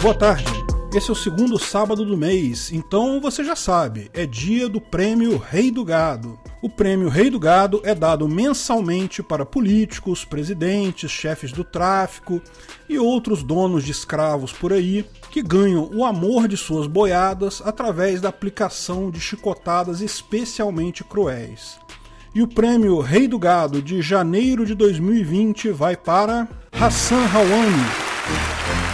Boa tarde. Esse é o segundo sábado do mês, então você já sabe, é dia do prêmio Rei do Gado. O prêmio Rei do Gado é dado mensalmente para políticos, presidentes, chefes do tráfico e outros donos de escravos por aí que ganham o amor de suas boiadas através da aplicação de chicotadas especialmente cruéis. E o prêmio Rei do Gado de janeiro de 2020 vai para Hassan Rawani.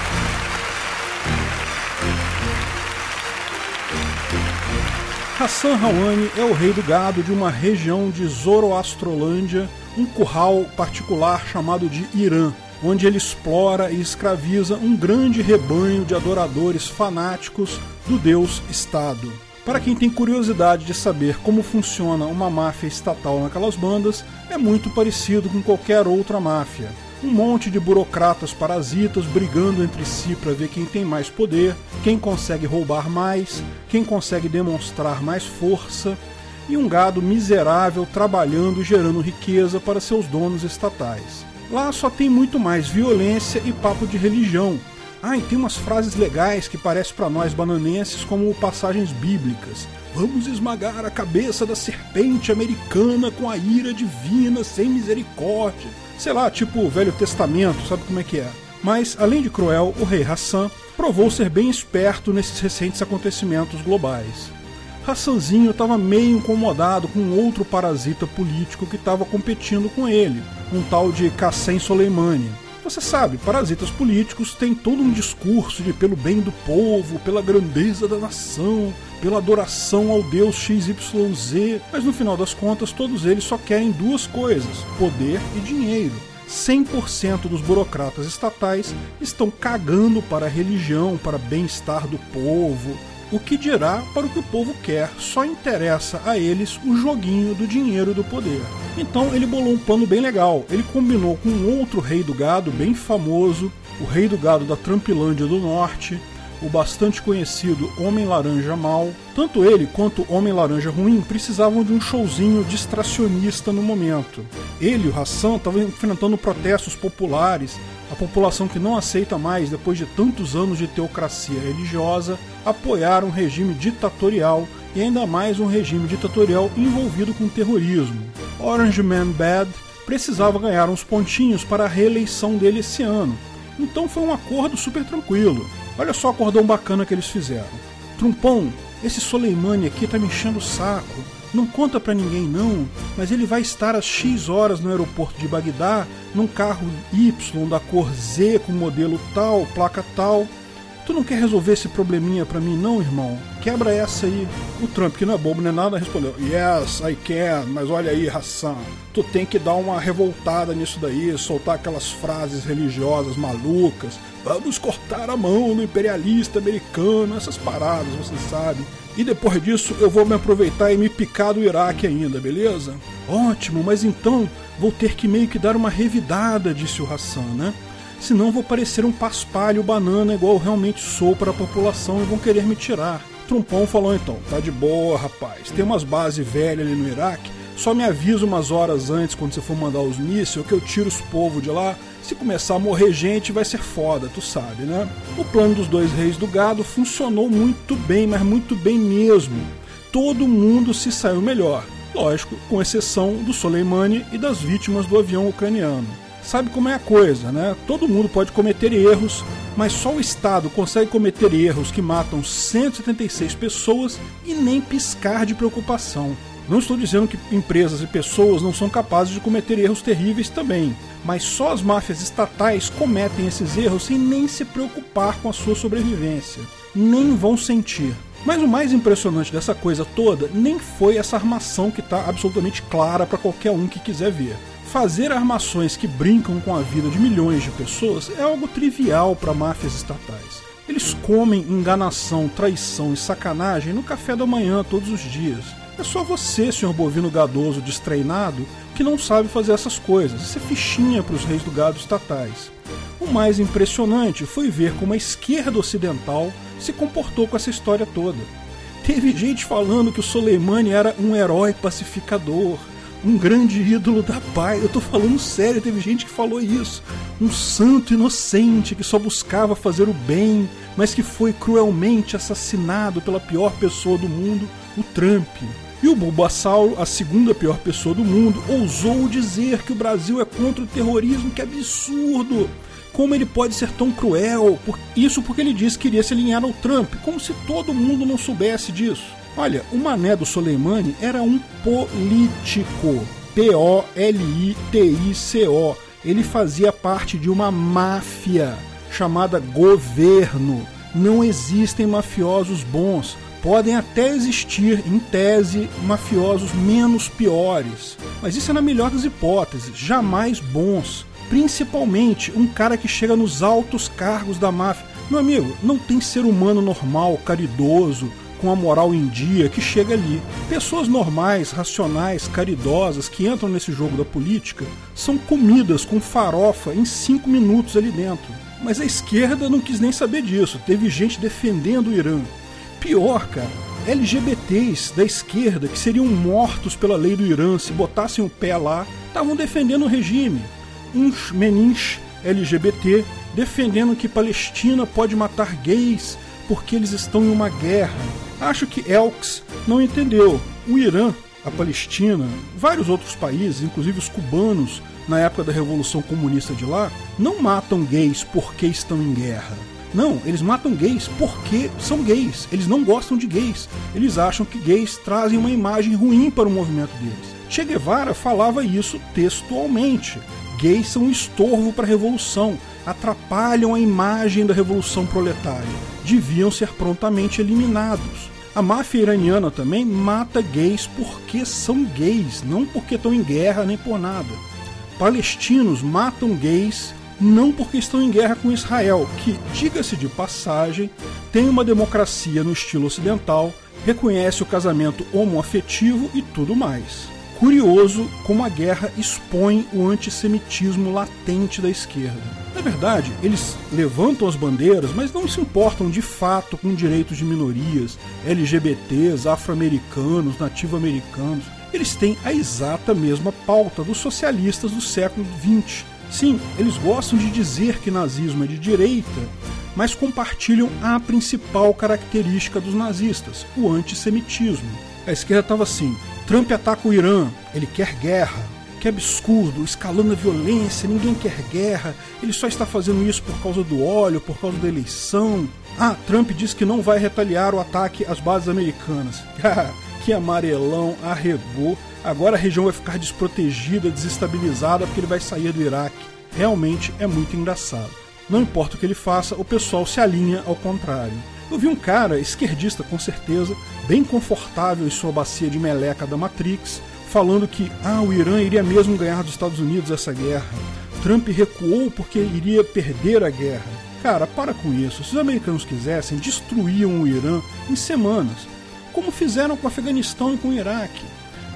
Hassan Rawani é o rei do gado de uma região de Zoroastrolândia, um curral particular chamado de Irã, onde ele explora e escraviza um grande rebanho de adoradores fanáticos do deus Estado. Para quem tem curiosidade de saber como funciona uma máfia estatal naquelas bandas, é muito parecido com qualquer outra máfia um monte de burocratas parasitas brigando entre si para ver quem tem mais poder, quem consegue roubar mais, quem consegue demonstrar mais força, e um gado miserável trabalhando e gerando riqueza para seus donos estatais. Lá só tem muito mais violência e papo de religião. Ah, e tem umas frases legais que parecem para nós bananenses como passagens bíblicas. Vamos esmagar a cabeça da serpente americana com a ira divina sem misericórdia sei lá, tipo o Velho Testamento, sabe como é que é? Mas, além de cruel, o rei Hassan provou ser bem esperto nesses recentes acontecimentos globais. Hassanzinho estava meio incomodado com outro parasita político que estava competindo com ele, um tal de Qassem Soleimani. Você sabe, parasitas políticos têm todo um discurso de pelo bem do povo, pela grandeza da nação, pela adoração ao deus XYZ, mas no final das contas todos eles só querem duas coisas: poder e dinheiro. 100% dos burocratas estatais estão cagando para a religião, para bem-estar do povo, o que dirá para o que o povo quer, só interessa a eles o joguinho do dinheiro e do poder. Então ele bolou um plano bem legal. Ele combinou com um outro rei do gado bem famoso, o rei do gado da Trampilândia do Norte, o bastante conhecido Homem Laranja Mal. Tanto ele quanto o Homem Laranja Ruim precisavam de um showzinho distracionista no momento. Ele o Hassan estavam enfrentando protestos populares, a população que não aceita mais, depois de tantos anos de teocracia religiosa, apoiar um regime ditatorial e ainda mais um regime ditatorial envolvido com terrorismo. Orange Man Bad precisava ganhar uns pontinhos para a reeleição dele esse ano, então foi um acordo super tranquilo. Olha só o acordão bacana que eles fizeram. Trumpão, esse Soleimani aqui tá me enchendo o saco. Não conta para ninguém não, mas ele vai estar às X horas no aeroporto de Bagdá, num carro Y da cor Z com modelo tal, placa tal. Tu não quer resolver esse probleminha para mim não, irmão? Quebra essa aí. O Trump, que não é bobo nem nada, respondeu: Yes, I can, mas olha aí, Hassan, tu tem que dar uma revoltada nisso daí, soltar aquelas frases religiosas malucas. Vamos cortar a mão no imperialista americano, essas paradas, você sabe. E depois disso eu vou me aproveitar e me picar do Iraque ainda, beleza? Ótimo, mas então vou ter que meio que dar uma revidada, disse o Hassan, né? Senão vou parecer um paspalho banana igual realmente sou para a população e vão querer me tirar. Trumpão falou então: tá de boa, rapaz. Tem umas bases velhas ali no Iraque. Só me avisa umas horas antes, quando você for mandar os mísseis, que eu tiro os povos de lá. Se começar a morrer gente, vai ser foda, tu sabe, né? O plano dos dois reis do gado funcionou muito bem, mas muito bem mesmo. Todo mundo se saiu melhor. Lógico, com exceção do Soleimani e das vítimas do avião ucraniano sabe como é a coisa, né? Todo mundo pode cometer erros, mas só o Estado consegue cometer erros que matam 176 pessoas e nem piscar de preocupação. Não estou dizendo que empresas e pessoas não são capazes de cometer erros terríveis também, mas só as máfias estatais cometem esses erros sem nem se preocupar com a sua sobrevivência. Nem vão sentir. Mas o mais impressionante dessa coisa toda nem foi essa armação que está absolutamente clara para qualquer um que quiser ver. Fazer armações que brincam com a vida de milhões de pessoas é algo trivial para máfias estatais. Eles comem enganação, traição e sacanagem no café da manhã todos os dias. É só você, senhor bovino gadoso destreinado, que não sabe fazer essas coisas. Isso é fichinha para os reis do gado estatais. O mais impressionante foi ver como a esquerda ocidental se comportou com essa história toda. Teve gente falando que o Soleimani era um herói pacificador, um grande ídolo da paz. Eu tô falando sério, teve gente que falou isso. Um santo inocente que só buscava fazer o bem, mas que foi cruelmente assassinado pela pior pessoa do mundo, o Trump. E o Bulbasauro, a segunda pior pessoa do mundo, ousou dizer que o Brasil é contra o terrorismo, que absurdo! Como ele pode ser tão cruel? Isso porque ele disse que queria se alinhar ao Trump, como se todo mundo não soubesse disso. Olha, o mané do Soleimani era um político. P-O-L-I-T-I-C-O. Ele fazia parte de uma máfia chamada governo. Não existem mafiosos bons. Podem até existir, em tese, mafiosos menos piores. Mas isso é na melhor das hipóteses, jamais bons. Principalmente um cara que chega nos altos cargos da máfia. Meu amigo, não tem ser humano normal, caridoso, com a moral em dia que chega ali. Pessoas normais, racionais, caridosas que entram nesse jogo da política são comidas com farofa em cinco minutos ali dentro. Mas a esquerda não quis nem saber disso. Teve gente defendendo o Irã. Pior, cara, LGBTs da esquerda que seriam mortos pela lei do Irã se botassem o pé lá, estavam defendendo o regime. Uns menins LGBT defendendo que Palestina pode matar gays porque eles estão em uma guerra. Acho que Elks não entendeu. O Irã, a Palestina, vários outros países, inclusive os cubanos, na época da Revolução Comunista de lá, não matam gays porque estão em guerra. Não, eles matam gays porque são gays. Eles não gostam de gays. Eles acham que gays trazem uma imagem ruim para o movimento deles. Che Guevara falava isso textualmente. Gays são um estorvo para a revolução, atrapalham a imagem da revolução proletária deviam ser prontamente eliminados. A máfia iraniana também mata gays porque são gays, não porque estão em guerra nem por nada. Palestinos matam gays não porque estão em guerra com Israel, que, diga-se de passagem, tem uma democracia no estilo ocidental, reconhece o casamento homoafetivo e tudo mais. Curioso como a guerra expõe o antissemitismo latente da esquerda. Na verdade, eles levantam as bandeiras, mas não se importam de fato com direitos de minorias, LGBTs, afro-americanos, nativo-americanos. Eles têm a exata mesma pauta dos socialistas do século XX. Sim, eles gostam de dizer que nazismo é de direita, mas compartilham a principal característica dos nazistas, o antissemitismo. A esquerda estava assim: Trump ataca o Irã, ele quer guerra. Que absurdo, escalando a violência, ninguém quer guerra, ele só está fazendo isso por causa do óleo, por causa da eleição. Ah, Trump diz que não vai retaliar o ataque às bases americanas. que amarelão, arregou. Agora a região vai ficar desprotegida, desestabilizada, porque ele vai sair do Iraque. Realmente é muito engraçado. Não importa o que ele faça, o pessoal se alinha ao contrário. Eu vi um cara, esquerdista com certeza, bem confortável em sua bacia de meleca da Matrix, falando que ah, o Irã iria mesmo ganhar dos Estados Unidos essa guerra. Trump recuou porque iria perder a guerra. Cara, para com isso. Se os americanos quisessem, destruíam o Irã em semanas, como fizeram com o Afeganistão e com o Iraque.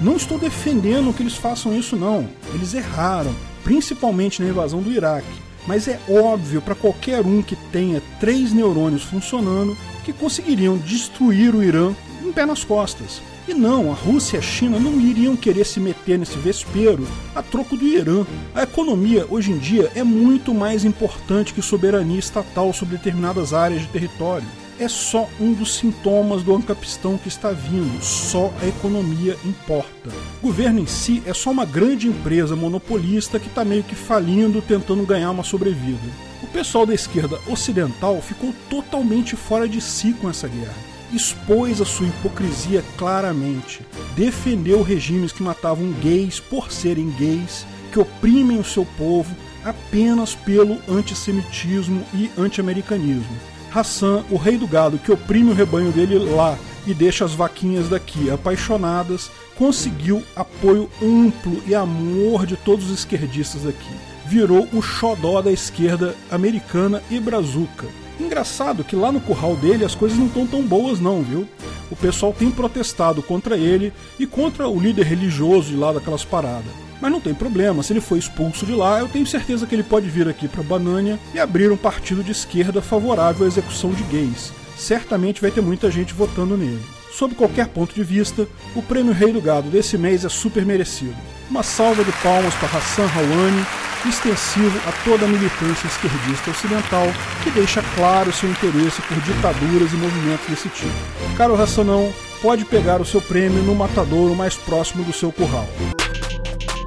Não estou defendendo que eles façam isso, não. Eles erraram, principalmente na invasão do Iraque mas é óbvio para qualquer um que tenha três neurônios funcionando que conseguiriam destruir o Irã em pé nas costas. E não, a Rússia e a China não iriam querer se meter nesse vespeiro a troco do Irã. A economia, hoje em dia, é muito mais importante que soberania estatal sobre determinadas áreas de território é só um dos sintomas do ancapistão que está vindo, só a economia importa. O governo em si é só uma grande empresa monopolista que está meio que falindo, tentando ganhar uma sobrevida. O pessoal da esquerda ocidental ficou totalmente fora de si com essa guerra. Expôs a sua hipocrisia claramente, defendeu regimes que matavam gays por serem gays, que oprimem o seu povo apenas pelo antissemitismo e anti-americanismo Hassan, o rei do gado que oprime o rebanho dele lá e deixa as vaquinhas daqui apaixonadas, conseguiu apoio amplo e amor de todos os esquerdistas daqui. Virou o xodó da esquerda americana e brazuca. Engraçado que lá no curral dele as coisas não estão tão boas não, viu? O pessoal tem protestado contra ele e contra o líder religioso de lá daquelas paradas. Mas não tem problema, se ele foi expulso de lá, eu tenho certeza que ele pode vir aqui para Banânia e abrir um partido de esquerda favorável à execução de gays. Certamente vai ter muita gente votando nele. Sob qualquer ponto de vista, o prêmio Rei do Gado desse mês é super merecido. Uma salva de palmas para Hassan Rouhani, extensivo a toda a militância esquerdista ocidental que deixa claro seu interesse por ditaduras e movimentos desse tipo. Caro Racionão, pode pegar o seu prêmio no matadouro mais próximo do seu curral.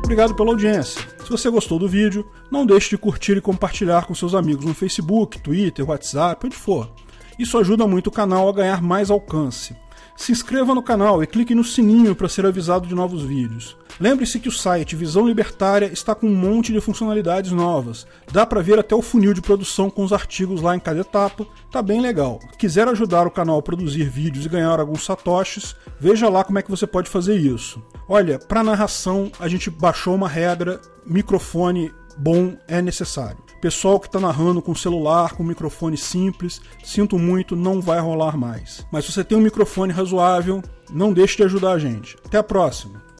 Obrigado pela audiência. Se você gostou do vídeo, não deixe de curtir e compartilhar com seus amigos no Facebook, Twitter, WhatsApp, onde for. Isso ajuda muito o canal a ganhar mais alcance. Se inscreva no canal e clique no sininho para ser avisado de novos vídeos. Lembre-se que o site Visão Libertária está com um monte de funcionalidades novas. Dá para ver até o funil de produção com os artigos lá em cada etapa. Tá bem legal. Quiser ajudar o canal a produzir vídeos e ganhar alguns satoshis, veja lá como é que você pode fazer isso. Olha, para narração a gente baixou uma regra, microfone bom é necessário. Pessoal que está narrando com celular, com microfone simples, sinto muito, não vai rolar mais. Mas se você tem um microfone razoável, não deixe de ajudar a gente. Até a próxima!